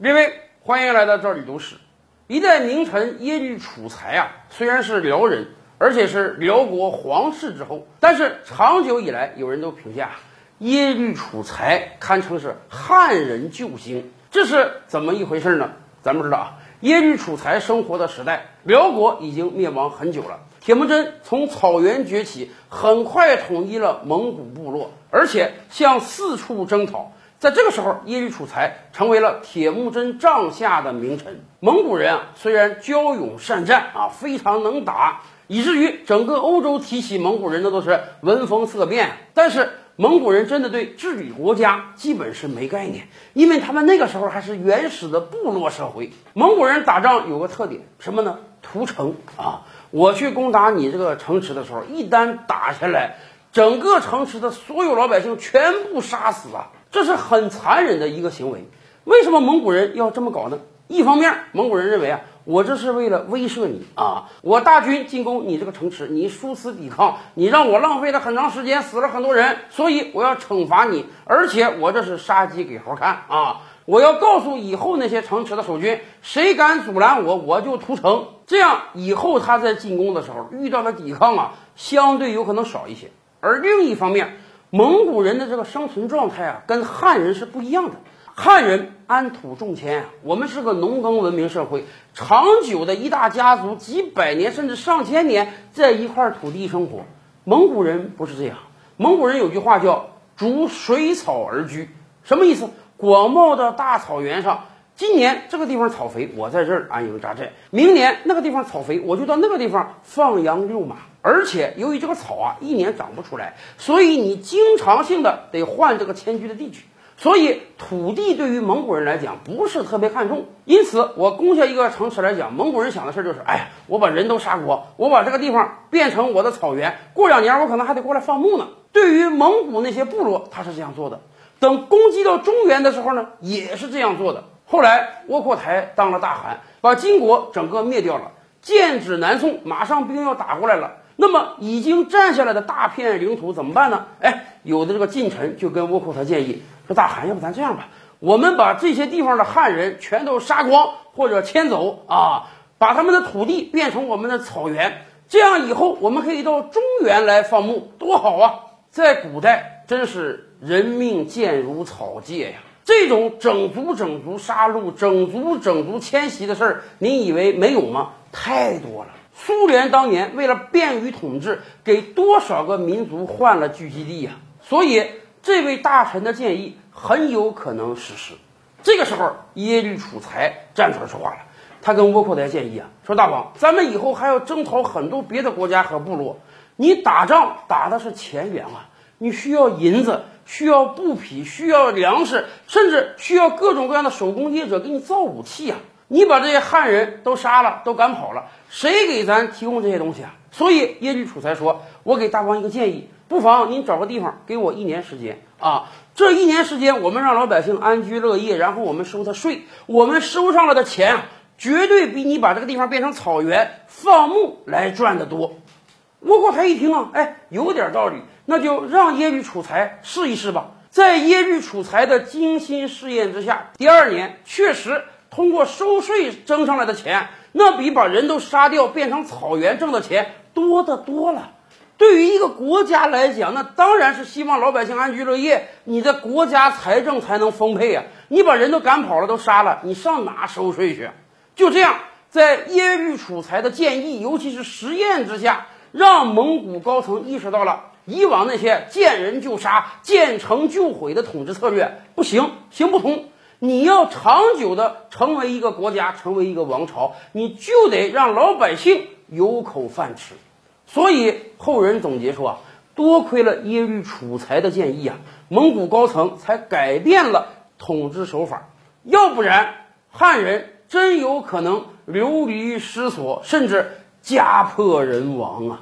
列位，欢迎来到这里读史。一代名臣耶律楚材啊，虽然是辽人，而且是辽国皇室之后，但是长久以来，有人都评价耶律楚材堪称是汉人救星。这是怎么一回事呢？咱们知道啊，耶律楚材生活的时代，辽国已经灭亡很久了。铁木真从草原崛起，很快统一了蒙古部落，而且向四处征讨。在这个时候，耶律楚材成为了铁木真帐下的名臣。蒙古人啊，虽然骁勇善战啊，非常能打，以至于整个欧洲提起蒙古人那都是闻风色变。但是蒙古人真的对治理国家基本是没概念，因为他们那个时候还是原始的部落社会。蒙古人打仗有个特点，什么呢？屠城啊！我去攻打你这个城池的时候，一旦打下来，整个城池的所有老百姓全部杀死啊！这是很残忍的一个行为。为什么蒙古人要这么搞呢？一方面，蒙古人认为啊，我这是为了威慑你啊，我大军进攻你这个城池，你殊死抵抗，你让我浪费了很长时间，死了很多人，所以我要惩罚你，而且我这是杀鸡给猴看啊！我要告诉以后那些城池的守军，谁敢阻拦我，我就屠城。这样以后他在进攻的时候遇到的抵抗啊，相对有可能少一些。而另一方面，蒙古人的这个生存状态啊，跟汉人是不一样的。汉人安土重迁，我们是个农耕文明社会，长久的一大家族，几百年甚至上千年在一块土地生活。蒙古人不是这样，蒙古人有句话叫“逐水草而居”，什么意思？广袤的大草原上，今年这个地方草肥，我在这儿安营扎寨；明年那个地方草肥，我就到那个地方放羊遛马。而且由于这个草啊一年长不出来，所以你经常性的得换这个迁居的地区。所以土地对于蒙古人来讲不是特别看重。因此，我攻下一个城池来讲，蒙古人想的事就是：哎，我把人都杀光，我把这个地方变成我的草原，过两年我可能还得过来放牧呢。对于蒙古那些部落，他是这样做的。等攻击到中原的时候呢，也是这样做的。后来窝阔台当了大汗，把金国整个灭掉了。剑指南宋，马上兵要打过来了。那么已经占下来的大片领土怎么办呢？哎，有的这个近臣就跟倭寇他建议说：“大汗，要不咱这样吧，我们把这些地方的汉人全都杀光或者迁走啊，把他们的土地变成我们的草原，这样以后我们可以到中原来放牧，多好啊！”在古代，真是。人命贱如草芥呀！这种整族整族杀戮、整族整族迁徙的事儿，你以为没有吗？太多了。苏联当年为了便于统治，给多少个民族换了聚集地呀？所以，这位大臣的建议很有可能实施。这个时候，耶律楚材站出来说话了，他跟窝阔台建议啊，说大王，咱们以后还要征讨很多别的国家和部落，你打仗打的是钱粮啊，你需要银子。需要布匹，需要粮食，甚至需要各种各样的手工业者给你造武器啊！你把这些汉人都杀了，都赶跑了，谁给咱提供这些东西啊？所以耶律楚材说：“我给大王一个建议，不妨您找个地方给我一年时间啊！这一年时间，我们让老百姓安居乐业，然后我们收他税，我们收上来的钱啊，绝对比你把这个地方变成草原放牧来赚的多。”窝阔台一听啊，哎，有点道理。那就让耶律楚材试一试吧。在耶律楚材的精心试验之下，第二年确实通过收税挣上来的钱，那比把人都杀掉变成草原挣的钱多得多了。对于一个国家来讲，那当然是希望老百姓安居乐业，你的国家财政才能丰沛啊。你把人都赶跑了，都杀了，你上哪收税去？就这样，在耶律楚材的建议，尤其是实验之下，让蒙古高层意识到了。以往那些见人就杀、见城就毁的统治策略不行，行不通。你要长久的成为一个国家，成为一个王朝，你就得让老百姓有口饭吃。所以后人总结说啊，多亏了耶律楚材的建议啊，蒙古高层才改变了统治手法，要不然汉人真有可能流离失所，甚至家破人亡啊。